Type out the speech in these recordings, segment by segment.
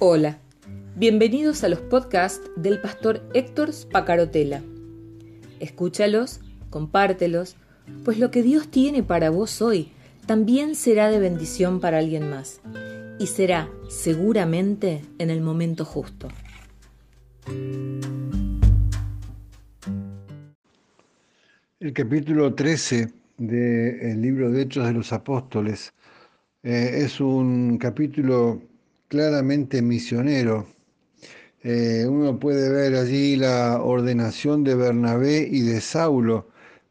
Hola, bienvenidos a los podcasts del pastor Héctor Spacarotela. Escúchalos, compártelos, pues lo que Dios tiene para vos hoy también será de bendición para alguien más y será seguramente en el momento justo. El capítulo 13 del libro de Hechos de los Apóstoles eh, es un capítulo claramente misionero. Eh, uno puede ver allí la ordenación de Bernabé y de Saulo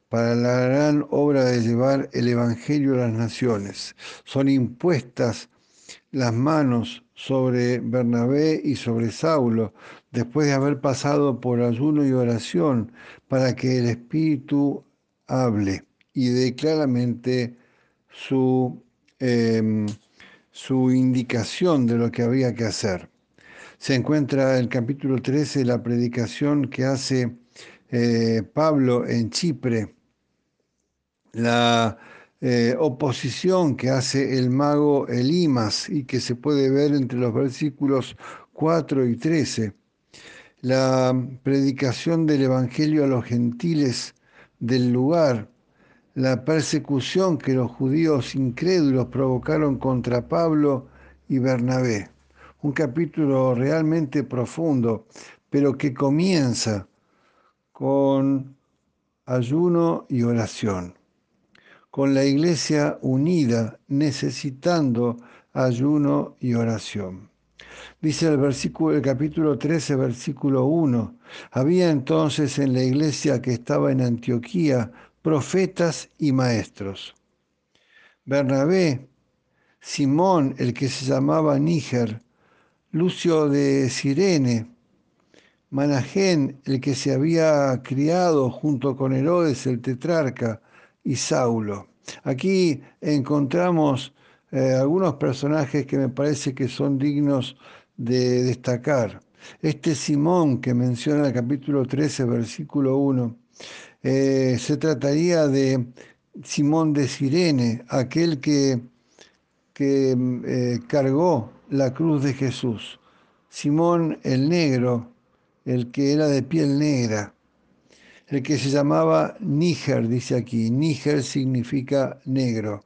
para la gran obra de llevar el Evangelio a las naciones. Son impuestas las manos sobre Bernabé y sobre Saulo, después de haber pasado por ayuno y oración, para que el Espíritu hable y dé claramente su em, su indicación de lo que había que hacer. Se encuentra en el capítulo 13 la predicación que hace eh, Pablo en Chipre, la eh, oposición que hace el mago Elimas y que se puede ver entre los versículos 4 y 13, la predicación del Evangelio a los gentiles del lugar, la persecución que los judíos incrédulos provocaron contra Pablo y Bernabé. Un capítulo realmente profundo, pero que comienza con ayuno y oración, con la iglesia unida necesitando ayuno y oración. Dice el versículo el capítulo 13 versículo 1. Había entonces en la iglesia que estaba en Antioquía profetas y maestros. Bernabé, Simón, el que se llamaba Níger, Lucio de Sirene, Managén, el que se había criado junto con Herodes el tetrarca, y Saulo. Aquí encontramos eh, algunos personajes que me parece que son dignos de destacar. Este Simón que menciona el capítulo 13, versículo 1, eh, se trataría de Simón de Sirene, aquel que, que eh, cargó la cruz de Jesús. Simón el negro, el que era de piel negra, el que se llamaba Níger, dice aquí. Níger significa negro.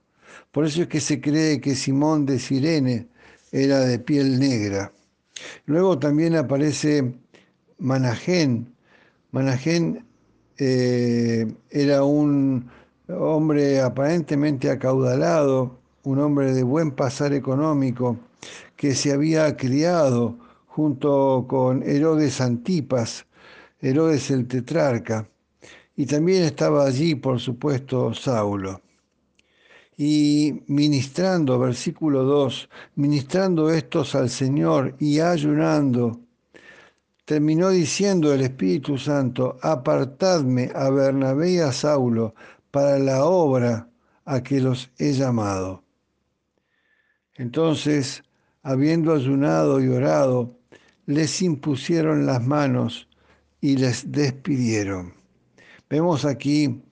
Por eso es que se cree que Simón de Sirene era de piel negra. Luego también aparece Managén. Managén eh, era un hombre aparentemente acaudalado, un hombre de buen pasar económico, que se había criado junto con Herodes Antipas, Herodes el tetrarca, y también estaba allí, por supuesto, Saulo. Y ministrando, versículo 2, ministrando estos al Señor y ayunando, terminó diciendo el Espíritu Santo, apartadme a Bernabé y a Saulo para la obra a que los he llamado. Entonces, habiendo ayunado y orado, les impusieron las manos y les despidieron. Vemos aquí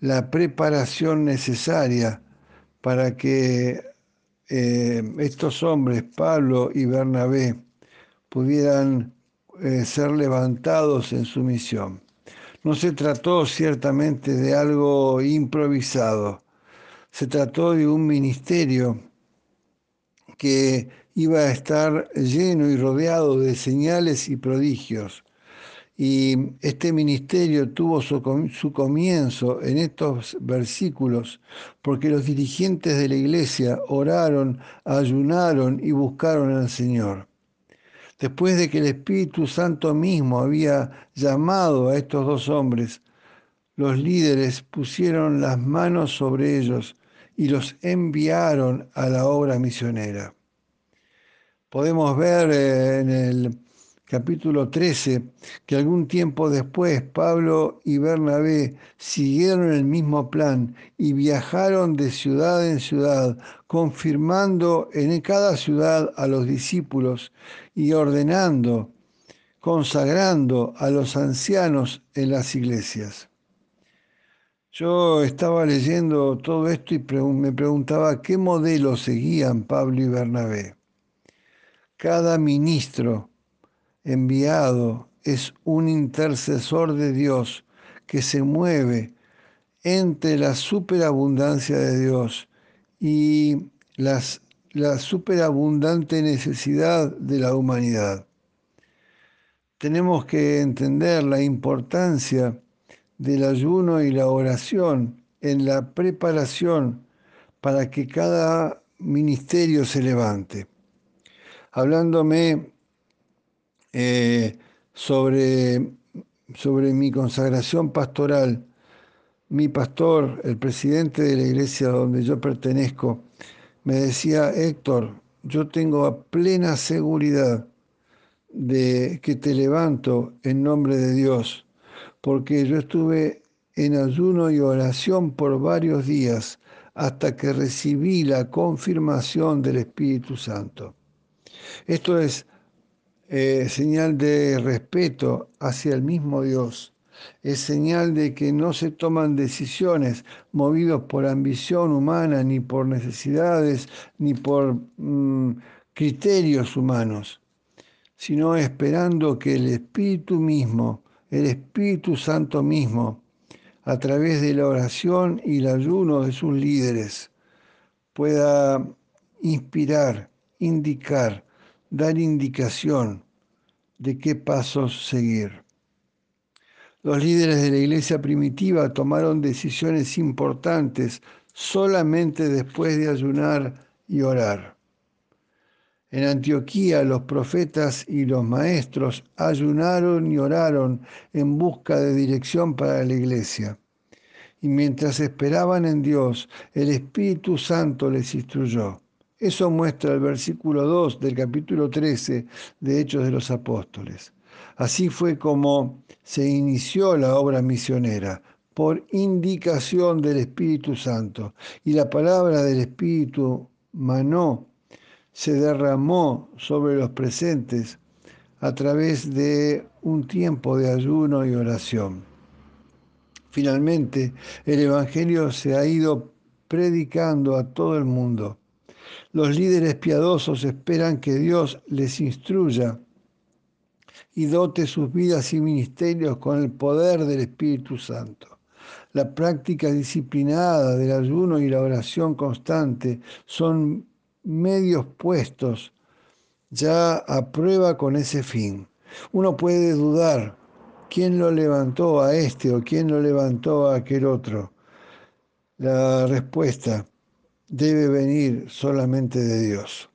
la preparación necesaria para que eh, estos hombres, Pablo y Bernabé, pudieran eh, ser levantados en su misión. No se trató ciertamente de algo improvisado, se trató de un ministerio que iba a estar lleno y rodeado de señales y prodigios. Y este ministerio tuvo su, su, comienzo en estos versículos porque los dirigentes de la iglesia oraron, ayunaron y buscaron al Señor después de que el Espíritu Santo mismo había llamado a estos dos hombres, los líderes pusieron las manos sobre ellos y los enviaron a la obra misionera. Podemos ver eh, en el capítulo 13, que algún tiempo después Pablo y Bernabé siguieron el mismo plan y viajaron de ciudad en ciudad, confirmando en cada ciudad a los discípulos y ordenando, consagrando a los ancianos en las iglesias. Yo estaba leyendo todo esto y me preguntaba qué modelo seguían Pablo y Bernabé. Cada ministro enviado es un intercesor de Dios que se mueve entre la superabundancia de Dios y las, la superabundante necesidad de la humanidad. Tenemos que entender la importancia del ayuno y la oración en la preparación para que cada ministerio se levante. Hablándome eh, sobre, sobre mi consagración pastoral, mi pastor, el presidente de la iglesia donde yo pertenezco, me decía, Héctor, yo tengo plena seguridad de que te levanto en nombre de Dios, porque yo estuve en ayuno y oración por varios días hasta que recibí la confirmación del Espíritu Santo. Esto es eh, señal de respeto hacia el mismo Dios. Es señal de que no se toman decisiones movidos por ambición humana, ni por necesidades, ni por mm, criterios humanos, sino esperando que el Espíritu mismo, el Espíritu Santo mismo, a través de la oración y el ayuno de sus líderes, pueda inspirar, indicar, dar indicación de qué pasos seguir. Los líderes de la iglesia primitiva tomaron decisiones importantes solamente después de ayunar y orar. En Antioquía los profetas y los maestros ayunaron y oraron en busca de dirección para la iglesia. Y mientras esperaban en Dios, el Espíritu Santo les instruyó. Eso muestra el versículo 2 del capítulo 13 de Hechos de los Apóstoles. Así fue como se inició la obra misionera, por indicación del Espíritu Santo. Y la palabra del Espíritu manó, se derramó sobre los presentes a través de un tiempo de ayuno y oración. Finalmente, el Evangelio se ha ido predicando a todo el mundo los líderes piadosos esperan que Dios les instruya y dote sus vidas y ministerios con el poder del Espíritu Santo. La práctica disciplinada del ayuno y la oración constante son medios puestos ya a prueba con ese fin. Uno puede dudar quién lo levantó a este o quién lo levantó a aquel otro. La respuesta debe venir solamente de Dios.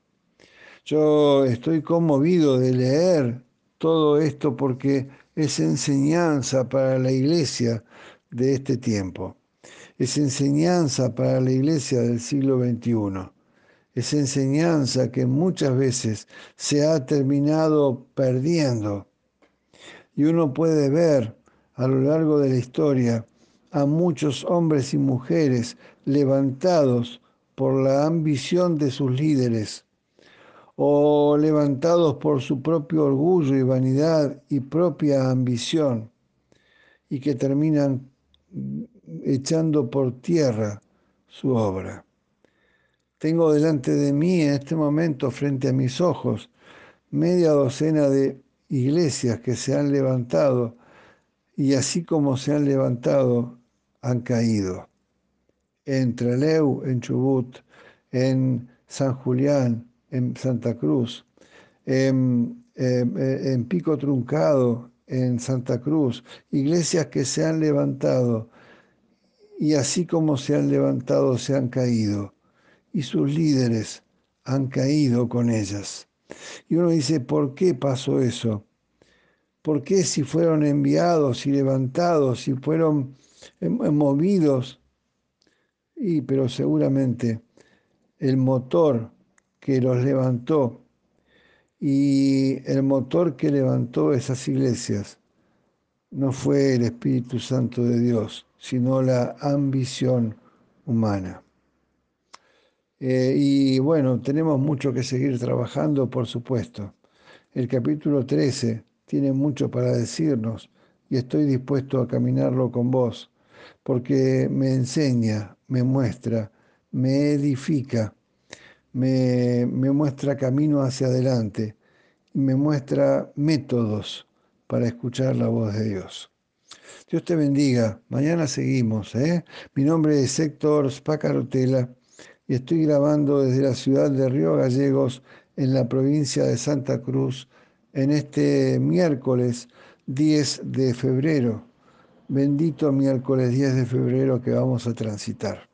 Yo estoy conmovido de leer todo esto porque es enseñanza para la iglesia de este tiempo. Es enseñanza para la iglesia del siglo XXI. Es enseñanza que muchas veces se ha terminado perdiendo. Y uno puede ver a lo largo de la historia a muchos hombres y mujeres levantados por la ambición de sus líderes o levantados por su propio orgullo y vanidad y propia ambición y que terminan echando por tierra su obra. Tengo delante de mí en este momento, frente a mis ojos, media docena de iglesias que se han levantado y así como se han levantado, han caído en Treleu, en Chubut, en San Julián, en Santa Cruz, en, en, Pico Truncado, en Santa Cruz, iglesias que se han levantado y así como se han levantado, se han caído y sus líderes han caído con ellas. Y uno dice, ¿por qué pasó eso? ¿Por qué si fueron enviados y levantados, si fueron movidos y pero seguramente el motor que los levantó y el motor que levantó esas iglesias no fue el Espíritu Santo de Dios, sino la ambición humana. Eh, y bueno, tenemos mucho que seguir trabajando, por supuesto. El capítulo 13 tiene mucho para decirnos y estoy dispuesto a caminarlo con vos, porque me enseña me muestra, me edifica, me, me muestra camino hacia adelante me muestra métodos para escuchar la voz de Dios. Dios te bendiga. Mañana seguimos. ¿eh? Mi nombre es Héctor Spacarotela y estoy grabando desde la ciudad de Río Gallegos, en la provincia de Santa Cruz, en este miércoles 10 de febrero. Bendito miércoles 10 de febrero que vamos a transitar.